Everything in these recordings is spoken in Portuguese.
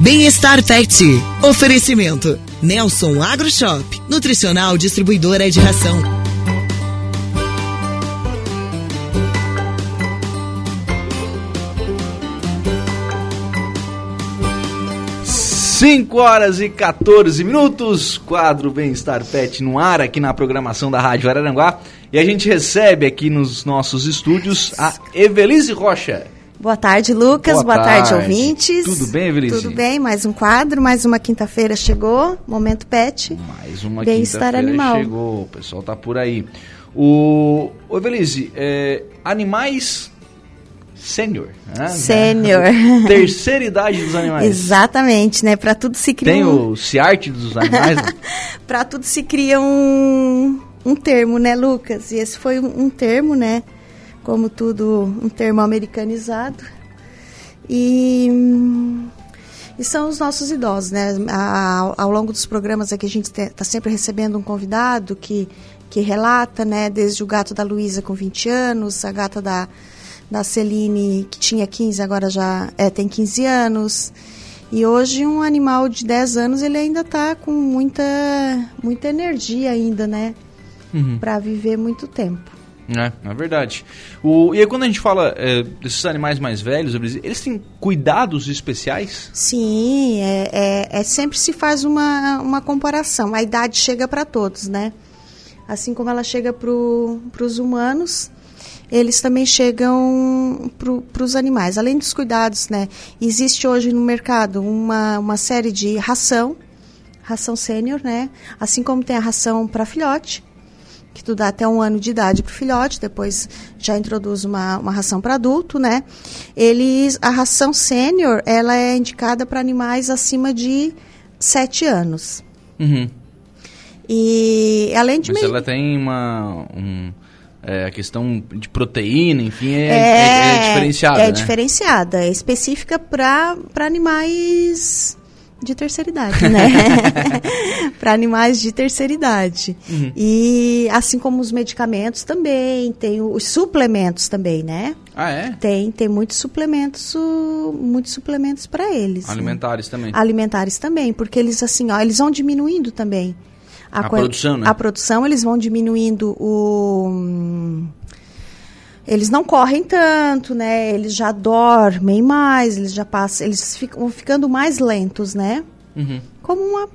Bem-estar Pet. Oferecimento. Nelson AgroShop. Nutricional distribuidora de ração. Cinco horas e 14 minutos, quadro Bem-Estar Pet no ar aqui na programação da Rádio Araranguá. E a gente recebe aqui nos nossos estúdios a Evelise Rocha. Boa tarde, Lucas. Boa, Boa tarde. tarde, ouvintes. Tudo bem, Evelise? Tudo bem, mais um quadro, mais uma quinta-feira chegou, Momento Pet. Mais uma quinta-feira chegou, o pessoal tá por aí. O, o Evelise, é, animais sênior. Né? Sênior. Terceira idade dos animais. Exatamente, né? Para tudo se cria Tem um... o CIART dos animais? Né? Para tudo se cria um, um termo, né, Lucas? E esse foi um, um termo, né? Como tudo, um termo americanizado. E, e são os nossos idosos, né? A, ao longo dos programas aqui a gente está sempre recebendo um convidado que, que relata, né? Desde o gato da Luísa com 20 anos, a gata da, da Celine que tinha 15, agora já é, tem 15 anos. E hoje um animal de 10 anos ele ainda está com muita, muita energia ainda, né? Uhum. Para viver muito tempo. É, é verdade. O, e aí quando a gente fala é, desses animais mais velhos, eles têm cuidados especiais? Sim, é, é, é sempre se faz uma, uma comparação. A idade chega para todos, né? Assim como ela chega para os humanos, eles também chegam para os animais. Além dos cuidados, né? Existe hoje no mercado uma, uma série de ração, ração sênior, né? Assim como tem a ração para filhote, que tu dá até um ano de idade para o filhote, depois já introduz uma, uma ração para adulto, né? Eles, a ração sênior, ela é indicada para animais acima de 7 anos. Uhum. E além de... Mas ela tem uma... Um, é, a questão de proteína, enfim, é, é, é, é diferenciada, É né? diferenciada, é específica para animais de terceira idade, né? para animais de terceira idade. Uhum. E assim como os medicamentos também, tem os suplementos também, né? Ah, é? Tem, tem muitos suplementos, muitos suplementos para eles. Né? Alimentares né? também. Alimentares também, porque eles assim, ó, eles vão diminuindo também. A, a produção, né? A produção, eles vão diminuindo o eles não correm tanto, né? Eles já dormem mais, eles já passam, eles ficam ficando mais lentos, né? Uhum. Como uma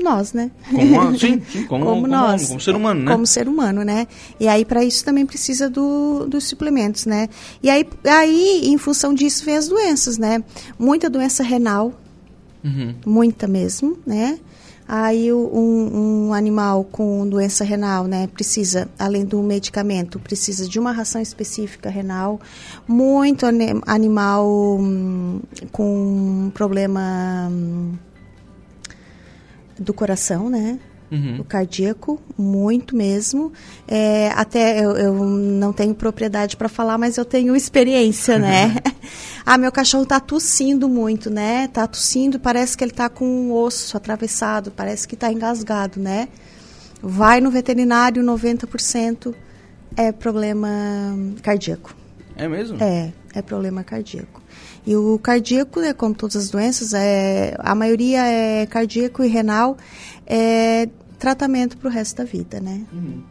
nós, né? Como uma, sim, sim, como, como, como nós, como ser humano, né? Como ser humano, né? E aí para isso também precisa do, dos suplementos, né? E aí, aí em função disso vem as doenças, né? Muita doença renal, uhum. muita mesmo, né? Aí um, um, animal com doença renal, né, precisa, além do medicamento, precisa de uma ração específica renal. Muito animal hum, com problema hum, do coração, né? Uhum. O cardíaco, muito mesmo. É, até eu, eu, não tenho propriedade para falar, mas eu tenho experiência, né? ah, meu cachorro está tossindo muito, né? Está tossindo, parece que ele está com um osso atravessado, parece que está engasgado, né? Vai no veterinário, 90% é problema cardíaco. É mesmo? É, é problema cardíaco. E o cardíaco, né, como todas as doenças, é, a maioria é cardíaco e renal, é tratamento para o resto da vida, né? Uhum.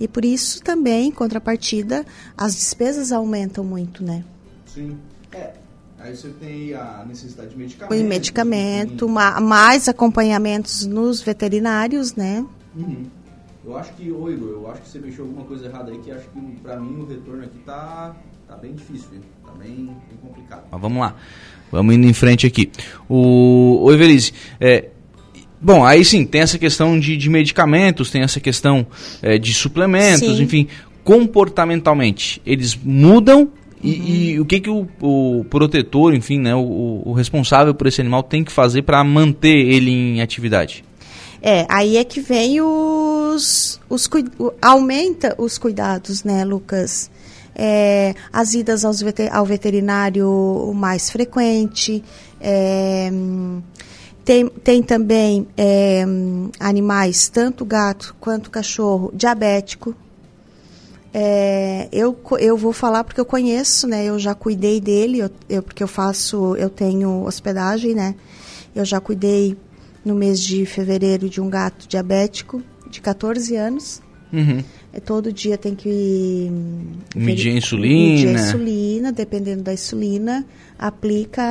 E por isso também, em contrapartida, as despesas aumentam muito, né? Sim. É. Aí você tem a necessidade de medicamento. E medicamento, mais acompanhamentos nos veterinários, né? Uhum. Eu acho que, ô Igor, eu acho que você mexeu alguma coisa errada aí, que acho que para mim o retorno aqui tá, tá bem difícil, viu? tá bem, bem complicado. Mas vamos lá, vamos indo em frente aqui. O, o Evelise, é, Bom, aí sim, tem essa questão de, de medicamentos, tem essa questão é, de suplementos, sim. enfim, comportamentalmente, eles mudam e, uhum. e, o que, que o, o, protetor, enfim, né, o, o responsável por esse animal tem que fazer para manter ele em atividade? É, aí é que vem os, os aumenta os cuidados, né, Lucas? É, as idas aos ao veterinário mais frequente, é, tem, tem também é, animais, tanto gato quanto cachorro, diabético. É, eu, eu vou falar porque eu conheço, né? Eu já cuidei dele, eu, eu, porque eu faço, eu tenho hospedagem, né? Eu já cuidei no mês de fevereiro de um gato diabético de 14 anos. Uhum. É, todo dia tem que medir a insulina. Medir a insulina, dependendo da insulina, aplica.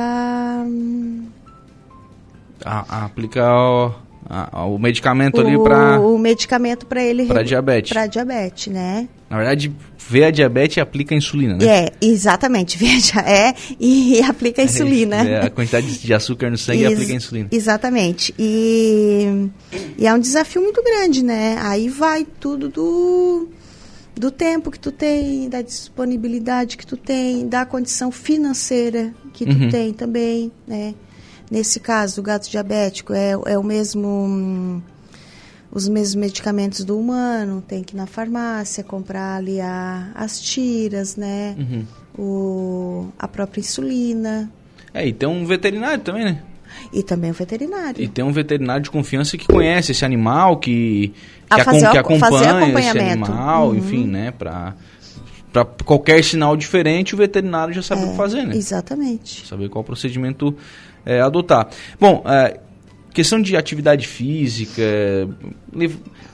A, aplica o, a, o medicamento o, ali para. O medicamento para ele. Para diabetes. Para diabetes, né? Na verdade, vê a diabetes e aplica a insulina, né? É, exatamente. Veja, é e, e aplica a insulina. É, a quantidade de açúcar no sangue Ex e aplica a insulina. Exatamente. E, e é um desafio muito grande, né? Aí vai tudo do, do tempo que tu tem, da disponibilidade que tu tem, da condição financeira que tu uhum. tem também, né? Nesse caso, o gato diabético é, é o mesmo os mesmos medicamentos do humano, tem que ir na farmácia comprar ali a, as tiras, né? Uhum. O, a própria insulina. É, e tem um veterinário também, né? E também um veterinário. E tem um veterinário de confiança que conhece esse animal, que, que, fazer, que acompanha esse animal, uhum. enfim, né? Pra, para qualquer sinal diferente, o veterinário já sabe é, o que fazer, né? Exatamente. Saber qual procedimento é, adotar. Bom, é, questão de atividade física.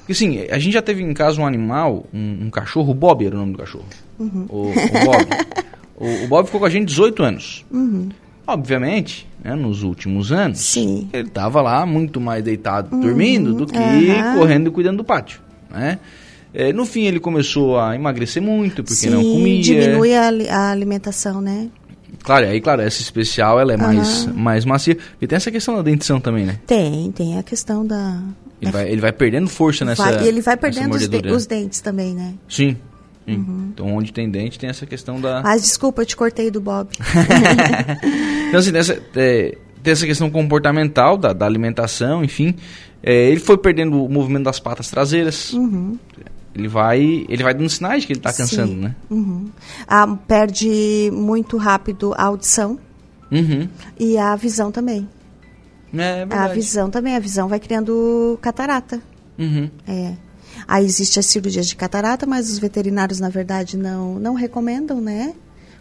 Assim, a gente já teve em casa um animal, um, um cachorro, o Bob era o nome do cachorro. Uhum. O, o, Bob. o, o, Bob ficou com a gente 18 anos. Uhum. Obviamente, né, nos últimos anos, Sim. ele estava lá muito mais deitado uhum. dormindo do que correndo e cuidando do pátio. Né? É, no fim ele começou a emagrecer muito porque Sim, não comia. diminui a, a alimentação, né? Claro, aí, claro, essa especial ela é uhum. mais, mais macia. E tem essa questão da dentição também, né? Tem, tem a questão da. Ele, vai, ele vai perdendo força nessa. Vai, e ele vai perdendo os, de, os, dentes também, né? Sim. Uhum. Então, onde tem dente, tem essa questão da. Ah, desculpa, eu te cortei do Bob. então, assim, dessa, é, tem essa questão comportamental da, da alimentação, enfim. É, ele foi perdendo o movimento das patas traseiras. Uhum ele vai ele vai dando sinais que ele está cansando, né? Uhum. Ah, perde muito rápido a audição uhum. e a visão também. É, é a visão também, a visão vai criando catarata. Uhum. É. Aí existe as cirurgias de catarata, mas os veterinários, na verdade, não, não recomendam, né?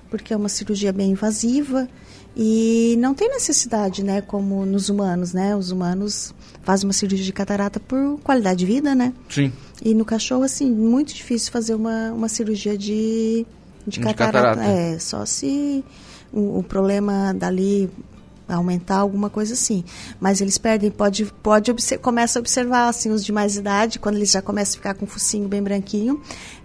Porque é uma cirurgia bem invasiva e não tem necessidade, né? Como nos humanos, né? Os humanos fazem uma cirurgia de catarata por qualidade de vida, né? Sim. E no cachorro, assim, muito difícil fazer uma, uma cirurgia de, de, de catarata. catarata. É, só se o, o problema dali aumentar alguma coisa assim. Mas eles perdem, pode, pode começa a observar assim os de mais idade, quando eles já começam a ficar com o focinho bem branquinho,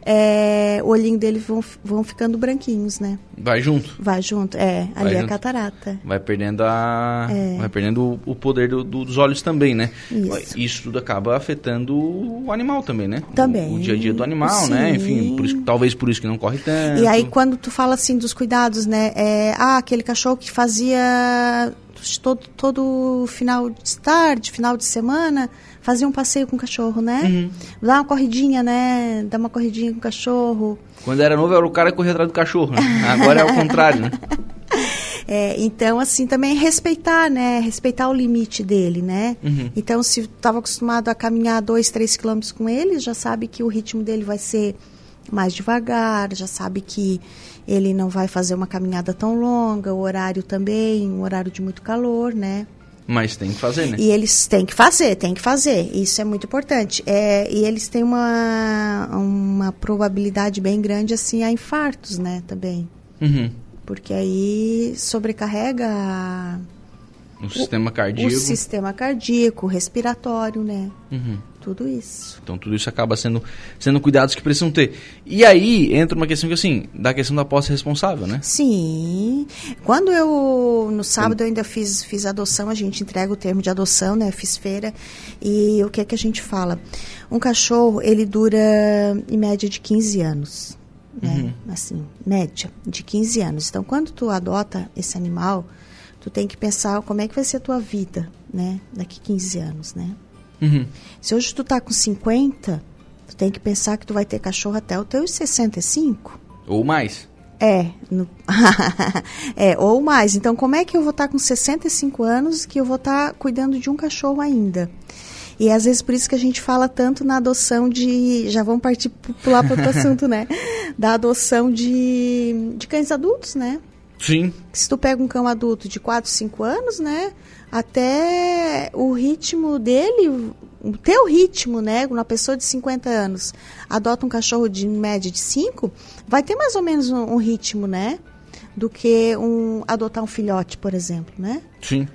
é, o olhinho dele vão, vão ficando branquinhos, né? Vai junto. Vai junto, é, ali vai é a catarata. Vai perdendo a, é. vai perdendo o, poder do, do, dos olhos também, né? Isso. Isso tudo acaba afetando o animal também, né? Também. O, o dia a dia do animal, né? Sim. né? Enfim, por isso, talvez por isso que não corre tanto. E aí quando tu fala assim dos cuidados, né? É, ah, aquele cachorro que fazia todo, todo final de tarde, final de semana, fazia um passeio com o cachorro, né? Uhum. Dá uma corridinha, né? Dá uma corridinha com o cachorro. Quando era novo, era o cara que corria atrás do cachorro, né? Agora é o contrário, né? É, então, assim, também respeitar, né? Respeitar o limite dele, né? Uhum. Então, se estava acostumado a caminhar dois, três quilômetros com ele, já sabe que o ritmo dele vai ser mais devagar, já sabe que ele não vai fazer uma caminhada tão longa, o horário também, um horário de muito calor, né? Mas tem que fazer, né? E eles têm que fazer, tem que fazer. Isso é muito importante. É, e eles têm uma, uma probabilidade bem grande, assim, a infartos, né, também. Uhum. Porque aí sobrecarrega o sistema cardíaco. O sistema cardíaco, respiratório, né? Uhum. Tudo isso. Então tudo isso acaba sendo, sendo cuidados que precisam ter. E aí entra uma questão que assim, da questão da posse responsável, né? Sim. Quando eu, no sábado eu ainda fiz, fiz adoção, a gente entrega o termo de adoção, né? Fiz feira. E o que é que a gente fala? Um cachorro, ele dura em média de 15 anos. Né? Uhum. Assim, média de 15 anos. Então, quando tu adota esse animal, tu tem que pensar como é que vai ser a tua vida, né? Daqui 15 anos, né? Uhum. Se hoje tu tá com 50, tu tem que pensar que tu vai ter cachorro até os teus 65. Ou mais. É, no... é, ou mais. Então, como é que eu vou estar tá com 65 anos que eu vou estar tá cuidando de um cachorro ainda? E às vezes por isso que a gente fala tanto na adoção de. Já vamos partir pular para outro assunto, né? Da adoção de, de cães adultos, né? Sim. Se tu pega um cão adulto de 4, 5 anos, né? Até o ritmo dele, o teu ritmo, né? Uma pessoa de 50 anos adota um cachorro de média de 5, vai ter mais ou menos um, um ritmo, né? Do que um adotar um filhote, por exemplo, né? Sim.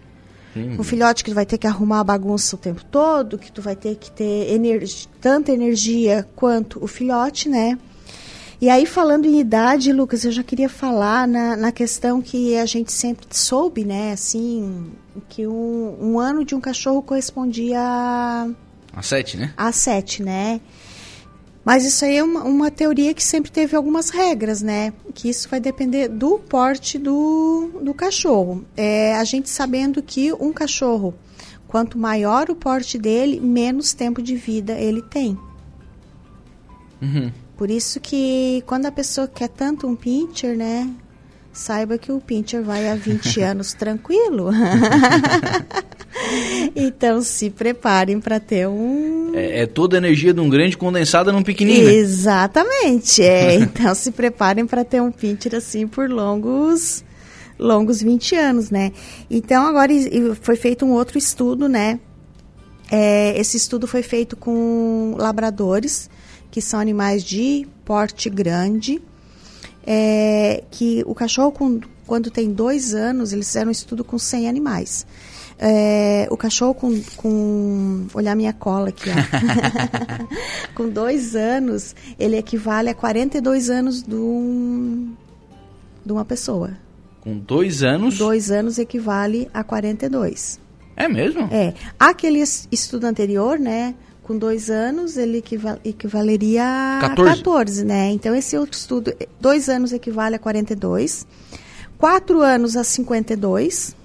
Sim. Um filhote que vai ter que arrumar a bagunça o tempo todo, que tu vai ter que ter energia, tanta energia quanto o filhote, né? E aí, falando em idade, Lucas, eu já queria falar na, na questão que a gente sempre soube, né? Assim, que um, um ano de um cachorro correspondia a. A sete, né? A sete, né? Mas isso aí é uma, uma, teoria que sempre teve algumas regras, né? Que isso vai depender do porte do, do cachorro. É, a gente sabendo que um cachorro, quanto maior o porte dele, menos tempo de vida ele tem. Uhum. Por isso que quando a pessoa quer tanto um pincher, né? Saiba que o pincher vai há 20 anos tranquilo. então se preparem para ter um. É, é, toda a energia de um grande condensada num pequenininho. Né? Exatamente. É. então se preparem para ter um pincher assim por longos longos 20 anos, né? Então agora foi feito um outro estudo, né? É, esse estudo foi feito com labradores que são animais de porte grande, é, que o cachorro, com, quando tem dois anos, eles fizeram um estudo com 100 animais. É, o cachorro com, com. Olhar minha cola aqui, ó. com dois anos, ele equivale a 42 anos de, um, de uma pessoa. Com dois anos? Dois anos equivale a 42. É mesmo? É. Aquele estudo anterior, né? Com dois anos, ele equival, equivaleria a 14. 14, né? Então, esse outro estudo, dois anos equivale a 42, quatro anos a 52,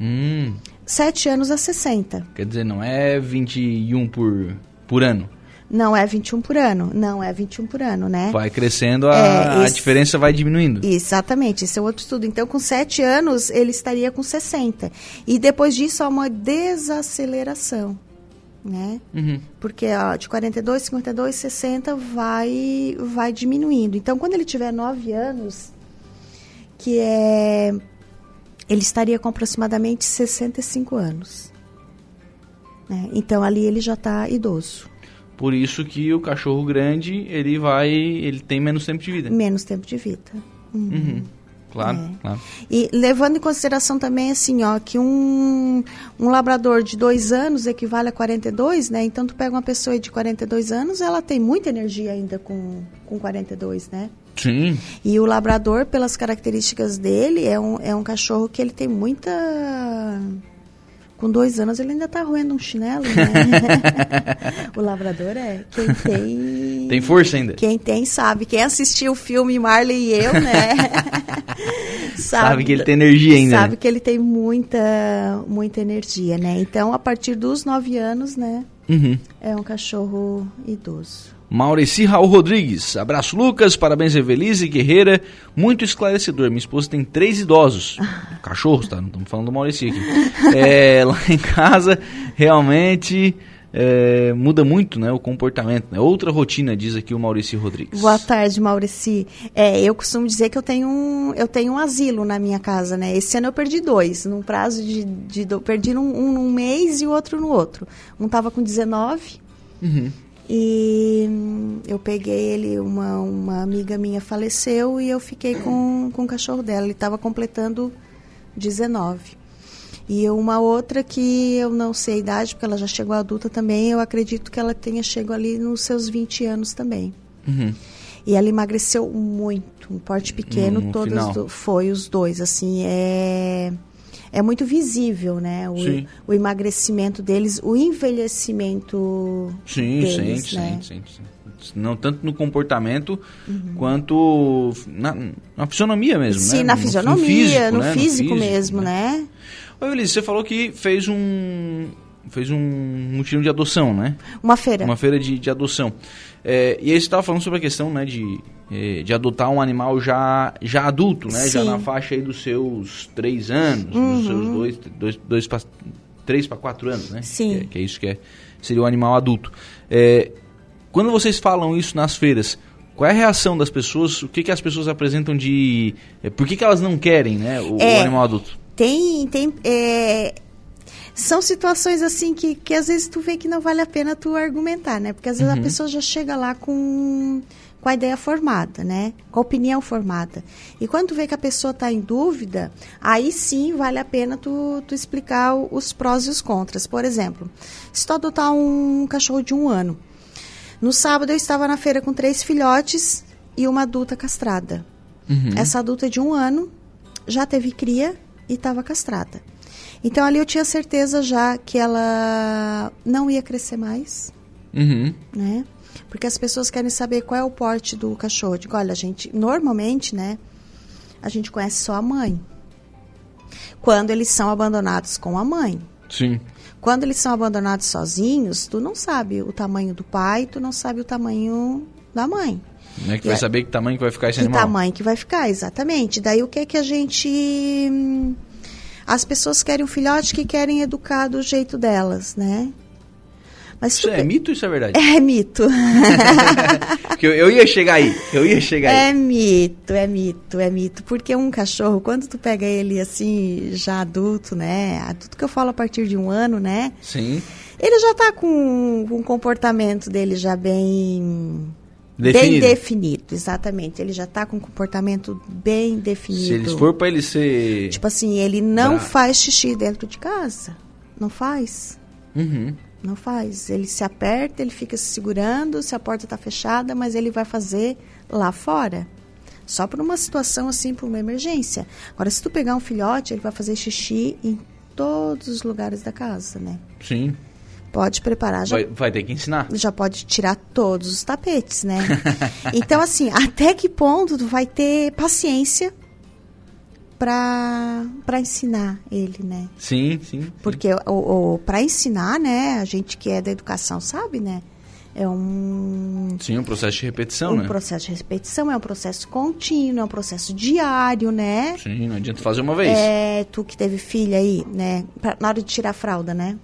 hum. sete anos a 60. Quer dizer, não é 21 por, por ano? Não é 21 por ano, não é 21 por ano, né? Vai crescendo, a, é, esse, a diferença vai diminuindo. Exatamente, esse é outro estudo. Então, com 7 anos, ele estaria com 60. E depois disso, há uma desaceleração né? Uhum. Porque ó, de 42, 52, 60 vai, vai diminuindo. Então, quando ele tiver 9 anos, que é. Ele estaria com aproximadamente 65 anos. Né? Então, ali ele já está idoso. Por isso que o cachorro grande, ele vai. ele tem menos tempo de vida. Menos tempo de vida. Uhum. uhum. Claro, é. claro. E levando em consideração também, assim, ó, que um, um labrador de dois anos equivale a 42, né? Então, tu pega uma pessoa de 42 anos, ela tem muita energia ainda com, com 42, né? Sim. E o labrador, pelas características dele, é um, é um cachorro que ele tem muita com dois anos ele ainda tá roendo um chinelo, né? o labrador é quem tem. Tem força ainda. Quem tem sabe. Quem assistiu o filme Marley e eu, né? sabe, sabe, que ele tem energia ainda. Sabe que ele tem muita, muita energia, né? Então, a partir dos nove anos, né? Uhum. É um cachorro idoso. Maurici Raul Rodrigues. Abraço, Lucas. Parabéns, Evelise Guerreira. Muito esclarecedor. Minha esposa tem três idosos. Cachorros, tá? Não estamos falando do Maurici aqui. É, lá em casa, realmente. É, muda muito né, o comportamento. Né? Outra rotina, diz aqui o Maurici Rodrigues. Boa tarde, Maurici. É, eu costumo dizer que eu tenho, um, eu tenho um asilo na minha casa. Né? Esse ano eu perdi dois, num prazo de. de, de perdi um, um num mês e o outro no outro. Um estava com 19. Uhum. E eu peguei ele, uma, uma amiga minha faleceu e eu fiquei com, com o cachorro dela. Ele estava completando 19. E uma outra que eu não sei a idade, porque ela já chegou adulta também, eu acredito que ela tenha chegado ali nos seus 20 anos também. Uhum. E ela emagreceu muito, um porte pequeno, no, no todos do, foi os dois, assim, é é muito visível, né? O, o emagrecimento deles, o envelhecimento sim, deles, sim, né? sim, sim, sim. Não tanto no comportamento uhum. quanto na, na, fisionomia mesmo, sim, né? na fisionomia, no físico, no né? físico, no físico mesmo, né? né? Ô, Elise, você falou que fez um fez um mutirão de adoção, né? Uma feira. Uma feira de, de adoção. É, e aí você estava falando sobre a questão né, de, é, de adotar um animal já, já adulto, né? Já na faixa aí dos seus três anos, uhum. dos seus dois, dois, dois pra, três para quatro anos, né? Sim. Que, é, que, é isso que é, seria um animal adulto. É, quando vocês falam isso nas feiras, qual é a reação das pessoas? O que, que as pessoas apresentam de. É, por que, que elas não querem, né? O, o animal adulto? Tem. tem é, são situações assim que, que às vezes tu vê que não vale a pena tu argumentar, né? Porque às vezes uhum. a pessoa já chega lá com, com a ideia formada, né? Com a opinião formada. E quando tu vê que a pessoa está em dúvida, aí sim vale a pena tu, tu explicar os prós e os contras. Por exemplo, se tu adotar um cachorro de um ano, no sábado eu estava na feira com três filhotes e uma adulta castrada. Uhum. Essa adulta de um ano já teve cria e estava castrada. Então ali eu tinha certeza já que ela não ia crescer mais, uhum. né? Porque as pessoas querem saber qual é o porte do cachorro. Digo, olha, a gente, normalmente, né? A gente conhece só a mãe. Quando eles são abandonados com a mãe. Sim. Quando eles são abandonados sozinhos, tu não sabe o tamanho do pai, tu não sabe o tamanho da mãe. Não é que e vai saber que tamanho que vai ficar esse que animal. Que tamanho que vai ficar, exatamente. Daí o que é que a gente hum, as pessoas querem um filhote que querem educar do jeito delas, né? Mas isso é mito ou isso é verdade? É mito. eu, eu ia chegar aí, eu ia chegar é aí. É mito, é mito, é mito. Porque um cachorro, quando tu pega ele assim, já adulto, né? Adulto que eu falo a partir de um ano, né? Sim. Ele já tá com, com um comportamento dele já bem Definido. Bem definido, exatamente. Ele já está com um comportamento bem definido. Se eles for para ele ser. Tipo assim, ele não faz xixi dentro de casa. Não faz. Uhum. Não faz. Ele se aperta, ele fica se segurando, se a porta está fechada, mas ele vai fazer lá fora. Só por uma situação assim, por uma emergência. Agora, se tu pegar um filhote, ele vai fazer xixi em todos os lugares da casa, né? Sim. Pode preparar. Já, vai, vai, ter que ensinar. Já pode tirar todos os tapetes, né? então, assim, até que ponto tu vai ter paciência para ensinar ele, né? Sim, sim. Porque o, o para ensinar, né, a gente que é da educação sabe, né? É um. Sim, um processo de repetição, um né? Um processo de repetição, é um processo contínuo, é um processo diário, né? Sim, não adianta fazer uma vez. É, tu que teve filha aí, né? Pra, na hora de tirar a fralda, né?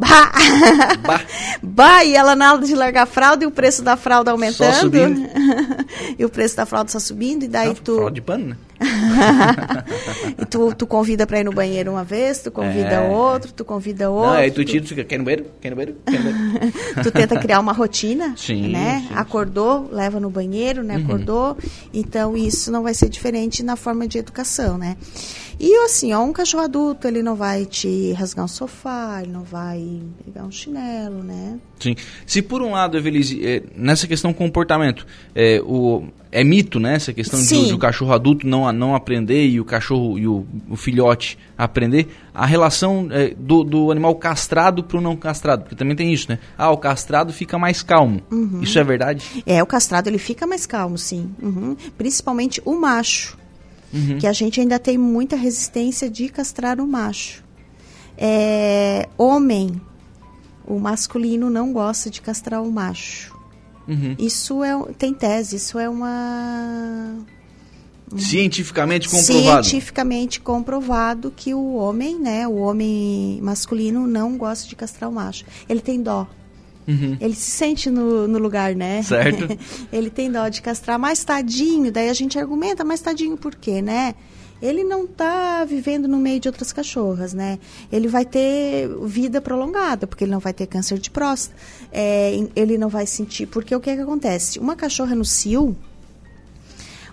Ah! Bah! Bah! bah! E ela na hora de largar a fralda e o preço da fralda aumentando. Só subindo. e o preço da fralda só subindo. E daí Não, tu. Fralda de pano, né? e tu, tu convida pra ir no banheiro uma vez, tu convida é. outro, tu convida outro. Não, aí tu tira, tu fica, quer no banheiro? Quer no banheiro? Quer no banheiro? tu tenta criar uma rotina, sim, né? Sim, Acordou, leva no banheiro, né? Uhum. Acordou. Então, isso não vai ser diferente na forma de educação, né? E assim, ó, um cachorro adulto, ele não vai te rasgar um sofá, ele não vai pegar um chinelo, né? Sim. Se por um lado, Evelise, é, nessa questão comportamento, é, o, é mito, né? Essa questão de, o cachorro adulto não, não aprender e o cachorro e o, o filhote aprender. A relação é, do, do animal castrado para o não castrado, porque também tem isso, né? Ah, o castrado fica mais calmo. Uhum. Isso é verdade? É, o castrado ele fica mais calmo, sim. Uhum. Principalmente o macho uhum. que a gente ainda tem muita resistência de castrar o macho. É, homem, o masculino não gosta de castrar o macho. Uhum. Isso é, tem tese, isso é uma. Cientificamente comprovado. Cientificamente comprovado que o homem, né, o homem masculino não gosta de castrar o macho. Ele tem dó. Uhum. Ele se sente no, no lugar, né? Certo. ele tem dó de castrar, mais tadinho, daí a gente argumenta, mais tadinho por quê, né? Ele não está vivendo no meio de outras cachorras, né? Ele vai ter vida prolongada, porque ele não vai ter câncer de próstata. É, ele não vai sentir. Porque o que, é que acontece? Uma cachorra no cio,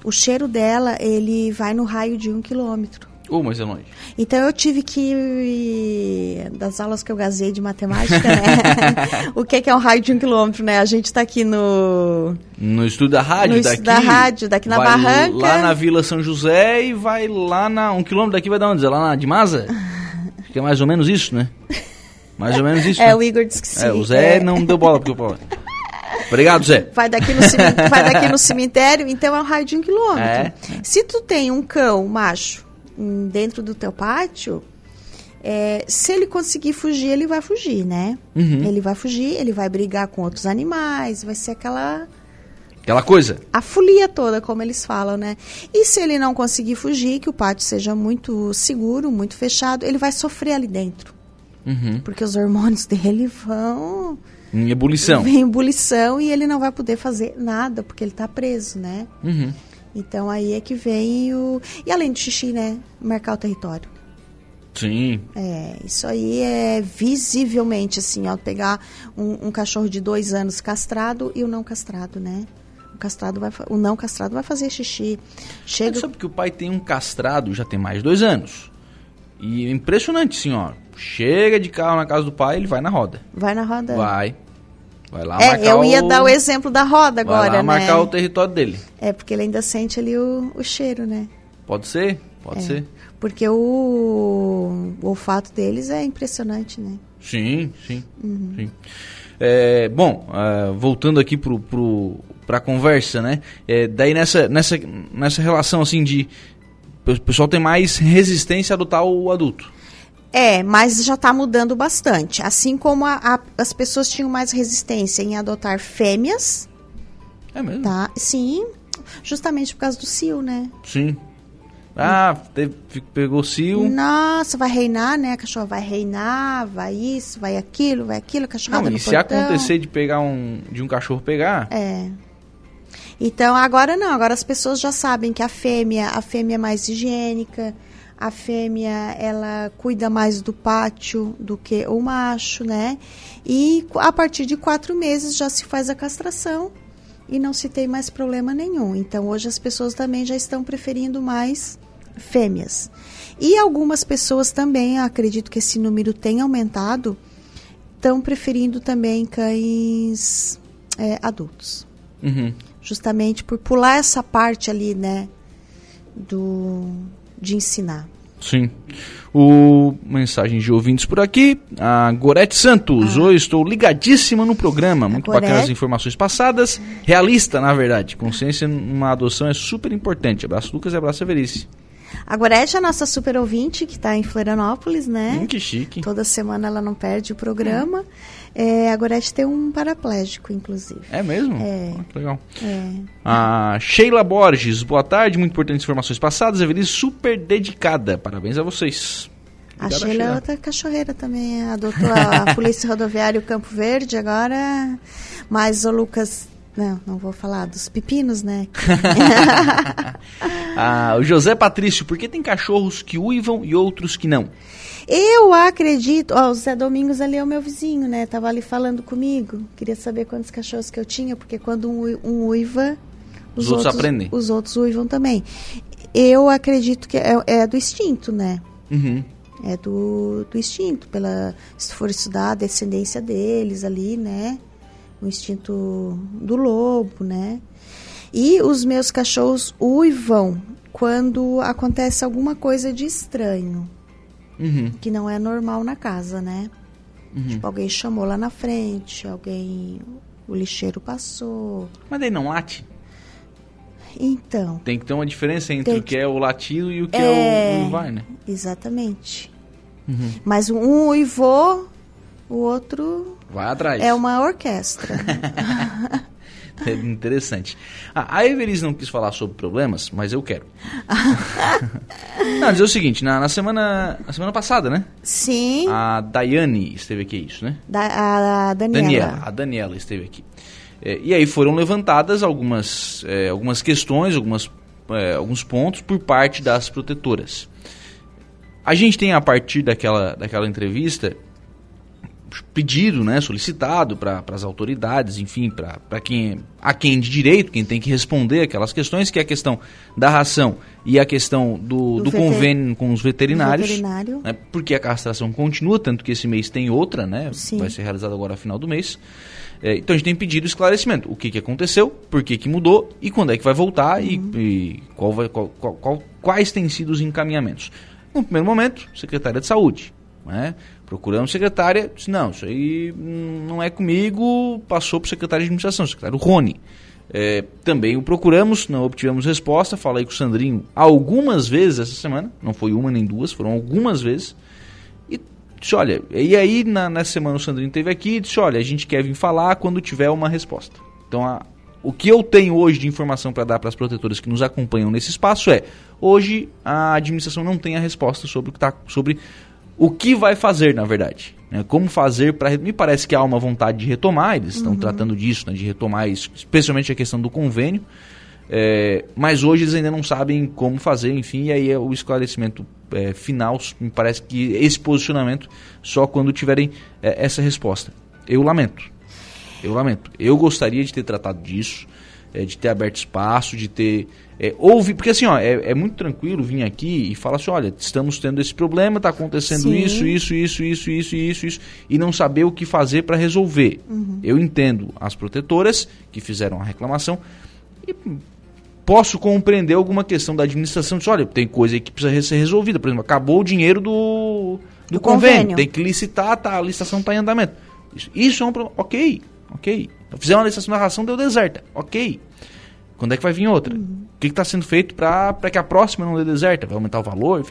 o cheiro dela, ele vai no raio de um quilômetro. Uh, mas é longe. Então eu tive que das aulas que eu gazei de matemática, né? o que é, que é um raio de um quilômetro, né? A gente está aqui no no estudo da rádio no daqui. da rádio daqui na barranca. Lá na Vila São José e vai lá na um quilômetro daqui vai dar onde? Lá na de? Acho que é mais ou menos isso, né? Mais ou menos isso. é né? o Igor disse que sim. É, o Zé é. não deu bola porque eu Obrigado, Zé. Vai daqui, no cemitério, vai daqui no cemitério, então é um raio de um quilômetro. É. Se tu tem um cão macho dentro do teu pátio, é, se ele conseguir fugir, ele vai fugir, né? Uhum. Ele vai fugir, ele vai brigar com outros animais, vai ser aquela. Aquela coisa. A folia toda, como eles falam, né? E se ele não conseguir fugir, que o pátio seja muito seguro, muito fechado, ele vai sofrer ali dentro. Uhum. Porque os hormônios dele vão. Em ebulição. Em ebulição e ele não vai poder fazer nada, porque ele está preso, né? Uhum. Então aí é que vem o. E além do xixi, né? Marcar o território. Sim. É, isso aí é visivelmente assim, ó, pegar um, um, cachorro de dois anos castrado e o não castrado, né? O castrado vai, o não castrado vai fazer xixi. Chega. Sabe que o pai tem um castrado já tem mais de dois anos. E é impressionante, sim, ó. Chega de carro na casa do pai, ele vai na roda. Vai na roda. Vai. Vai lá é, eu ia o... dar o exemplo da roda agora, vai lá né? marcar o território dele. É, porque ele ainda sente ali o, o cheiro, né? Pode ser, pode é. ser. Porque o, o olfato deles é impressionante, né? Sim, sim. Uhum. sim. É, bom, uh, voltando aqui pro, pro, pra conversa, né? É, daí nessa, nessa, nessa relação assim de. O pessoal tem mais resistência a adotar o adulto. É, mas já está mudando bastante. Assim como a, a, as pessoas tinham mais resistência em adotar fêmeas. É mesmo? Tá? Sim, justamente por causa do cio, né? Sim. Ah, teve, pegou cio. Nossa, vai reinar, né? A cachorra vai reinar, vai isso, vai aquilo, vai aquilo, a cachorra Não, e se acontecer de pegar um de um cachorro pegar? É. Então agora não, agora as pessoas já sabem que a fêmea, a fêmea é mais higiênica, a fêmea ela cuida mais do pátio do que o macho, né? E a partir de quatro meses já se faz a castração e não se tem mais problema nenhum. Então hoje as pessoas também já estão preferindo mais fêmeas. E algumas pessoas também, acredito que esse número tem aumentado, estão preferindo também cães é, adultos. Uhum. Justamente por pular essa parte ali, né, do, de ensinar. Sim. O mensagem de ouvintes por aqui. A Gorete Santos. Ah. Oi, estou ligadíssima no programa. Muito bacanas as informações passadas. Realista, na verdade. Consciência numa adoção é super importante. Abraço, Lucas, e abraço, Severice. A Gorete é a nossa super ouvinte, que está em Florianópolis, né? Hum, que chique. Toda semana ela não perde o programa. Hum. É, a Gorete tem um paraplégico, inclusive. É mesmo? É. Que legal. É. A Sheila Borges, boa tarde, muito importantes informações passadas. Evelise super dedicada. Parabéns a vocês. A Sheila, Sheila é outra cachorreira também. Adotou a Polícia Rodoviária Campo Verde agora. Mas o Lucas não, não vou falar dos pepinos, né? ah, o José Patrício, por que tem cachorros que uivam e outros que não? Eu acredito. Ó, o Zé Domingos ali é o meu vizinho, né? Tava ali falando comigo. Queria saber quantos cachorros que eu tinha, porque quando um, um uiva. Os, os outros, outros, aprendem. Os outros uivam também. Eu acredito que é, é do instinto, né? Uhum. É do, do instinto, pela, se for estudar a descendência deles ali, né? o instinto do lobo, né? E os meus cachorros uivam quando acontece alguma coisa de estranho, uhum. que não é normal na casa, né? Uhum. Tipo, alguém chamou lá na frente, alguém. O lixeiro passou. Mas daí não late? Então. Tem que ter uma diferença entre o que é o latido e o que é, é o uivar, né? Exatamente. Uhum. Mas um uivou, o outro vai atrás. É uma orquestra. é interessante. Ah, a Everis não quis falar sobre problemas, mas eu quero. não, dizer o seguinte, na, na, semana, na semana passada, né? Sim. A Daiane esteve aqui, é isso, né? Da, a Daniela. Daniela. A Daniela esteve aqui. É, e aí foram levantadas algumas, é, algumas questões, algumas, é, alguns pontos por parte das protetoras. A gente tem, a partir daquela, daquela entrevista, pedido, né, solicitado para as autoridades, enfim, para quem a quem de direito, quem tem que responder aquelas questões, que é a questão da ração e a questão do, do, do convênio com os veterinários, veterinário. né, porque a castração continua, tanto que esse mês tem outra, né, Sim. vai ser realizada agora no final do mês. É, então a gente tem pedido esclarecimento, o que, que aconteceu, por que, que mudou e quando é que vai voltar uhum. e, e qual vai, qual, qual, quais têm sido os encaminhamentos. No primeiro momento, Secretaria de Saúde, né? Procuramos secretária, disse, não, isso aí não é comigo, passou para o secretário de administração, o secretário Rony. É, também o procuramos, não obtivemos resposta, falei com o Sandrinho algumas vezes essa semana, não foi uma nem duas, foram algumas vezes. E disse, olha, e aí na, nessa semana o Sandrinho esteve aqui e disse, olha, a gente quer vir falar quando tiver uma resposta. Então a, o que eu tenho hoje de informação para dar para as protetoras que nos acompanham nesse espaço é, hoje a administração não tem a resposta sobre o que está sobre o que vai fazer, na verdade. Né? Como fazer para. Me parece que há uma vontade de retomar, eles estão uhum. tratando disso, né? de retomar isso, especialmente a questão do convênio. É, mas hoje eles ainda não sabem como fazer, enfim, e aí é o esclarecimento é, final, me parece que esse posicionamento só quando tiverem é, essa resposta. Eu lamento. Eu lamento. Eu gostaria de ter tratado disso, é, de ter aberto espaço, de ter. É, ouve, porque assim, ó, é, é, muito tranquilo vir aqui e falar assim: olha, estamos tendo esse problema, está acontecendo Sim. isso, isso, isso, isso, isso, isso, isso, e não saber o que fazer para resolver. Uhum. Eu entendo as protetoras que fizeram a reclamação e posso compreender alguma questão da administração. Diz, olha, tem coisa aí que precisa ser resolvida. Por exemplo, acabou o dinheiro do, do, do convênio. convênio. Tem que licitar, tá, a licitação está em andamento. Isso, isso é um problema. Ok, ok. Fizer uma licitação da ração, deu deserta. Ok. Quando é que vai vir outra? Uhum. O que está sendo feito para que a próxima não dê deserta? Vai aumentar o valor?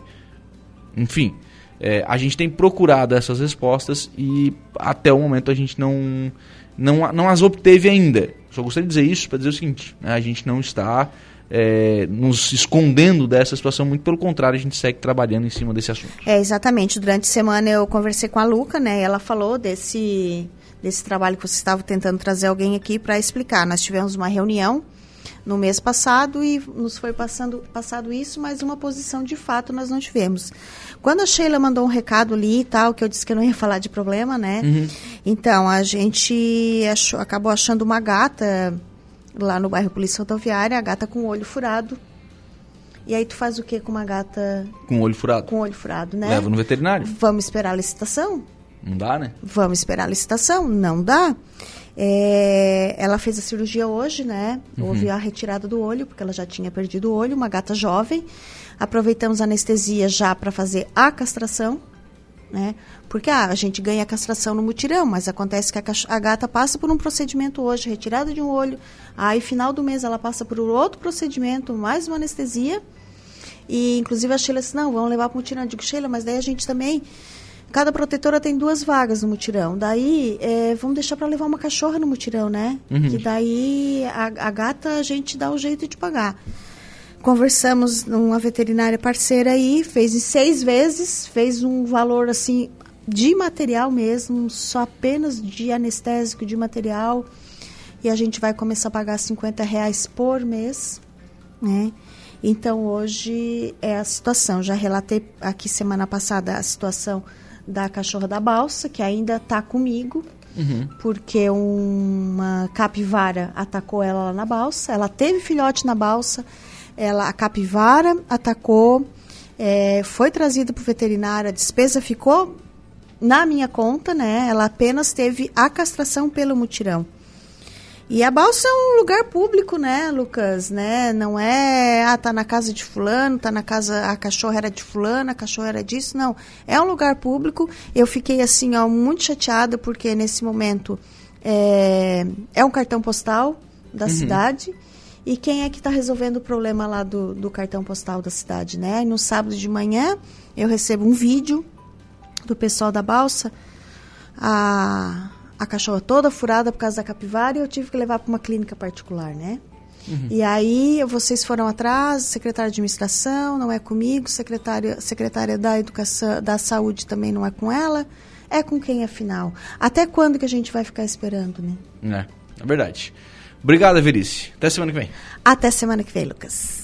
Enfim, é, a gente tem procurado essas respostas e até o momento a gente não, não, não as obteve ainda. Só gostaria de dizer isso para dizer o seguinte: né, a gente não está é, nos escondendo dessa situação, muito pelo contrário, a gente segue trabalhando em cima desse assunto. É, exatamente. Durante a semana eu conversei com a Luca, né? ela falou desse, desse trabalho que você estava tentando trazer alguém aqui para explicar. Nós tivemos uma reunião no mês passado e nos foi passando, passado isso, mas uma posição de fato nós não tivemos. Quando a Sheila mandou um recado ali e tal, que eu disse que eu não ia falar de problema, né? Uhum. Então, a gente achou, acabou achando uma gata lá no bairro Polícia Rodoviária, a gata com o olho furado. E aí tu faz o que com uma gata... Com o olho furado? Com olho furado, né? Leva no veterinário. Vamos esperar a licitação? Não dá, né? Vamos esperar a licitação? Não dá. É, ela fez a cirurgia hoje, né? Uhum. Houve a retirada do olho, porque ela já tinha perdido o olho, uma gata jovem. Aproveitamos a anestesia já para fazer a castração, né? Porque ah, a gente ganha a castração no mutirão, mas acontece que a, a, gata passa por um procedimento hoje, retirada de um olho, aí final do mês ela passa por outro procedimento, mais uma anestesia. E inclusive a Sheila disse, não, vamos levar para o mutirão. Eu digo, Sheila, mas daí a gente também Cada protetora tem duas vagas no mutirão. Daí, é, vamos deixar para levar uma cachorra no mutirão, né? Uhum. Que daí a, a, gata a gente dá o jeito de pagar. Conversamos numa veterinária parceira aí, fez em seis vezes, fez um valor assim de material mesmo, só apenas de anestésico de material. E a gente vai começar a pagar 50 reais por mês, né? Então hoje é a situação. Já relatei aqui semana passada a situação da cachorra da balsa, que ainda está comigo, uhum. porque uma capivara atacou ela lá na balsa. Ela teve filhote na balsa, ela, a capivara atacou, é, foi trazida para o veterinário, a despesa ficou na minha conta, né? Ela apenas teve a castração pelo mutirão. E a balsa é um lugar público, né, Lucas? Né? Não é, ah, tá na casa de fulano, tá na casa, a cachorra era de fulano, a cachorra era disso. Não, é um lugar público. Eu fiquei, assim, ó, muito chateada porque nesse momento é, é um cartão postal da uhum. cidade. E quem é que está resolvendo o problema lá do, do cartão postal da cidade, né? E no sábado de manhã eu recebo um vídeo do pessoal da balsa. A a cachorra toda furada por causa da capivara e eu tive que levar para uma clínica particular, né? Uhum. E aí vocês foram atrás, secretário de administração não é comigo, secretária, secretária da educação, da saúde também não é com ela. É com quem afinal? Até quando que a gente vai ficar esperando, né? É, é verdade. Obrigado, Verice. Até semana que vem. Até semana que vem, Lucas.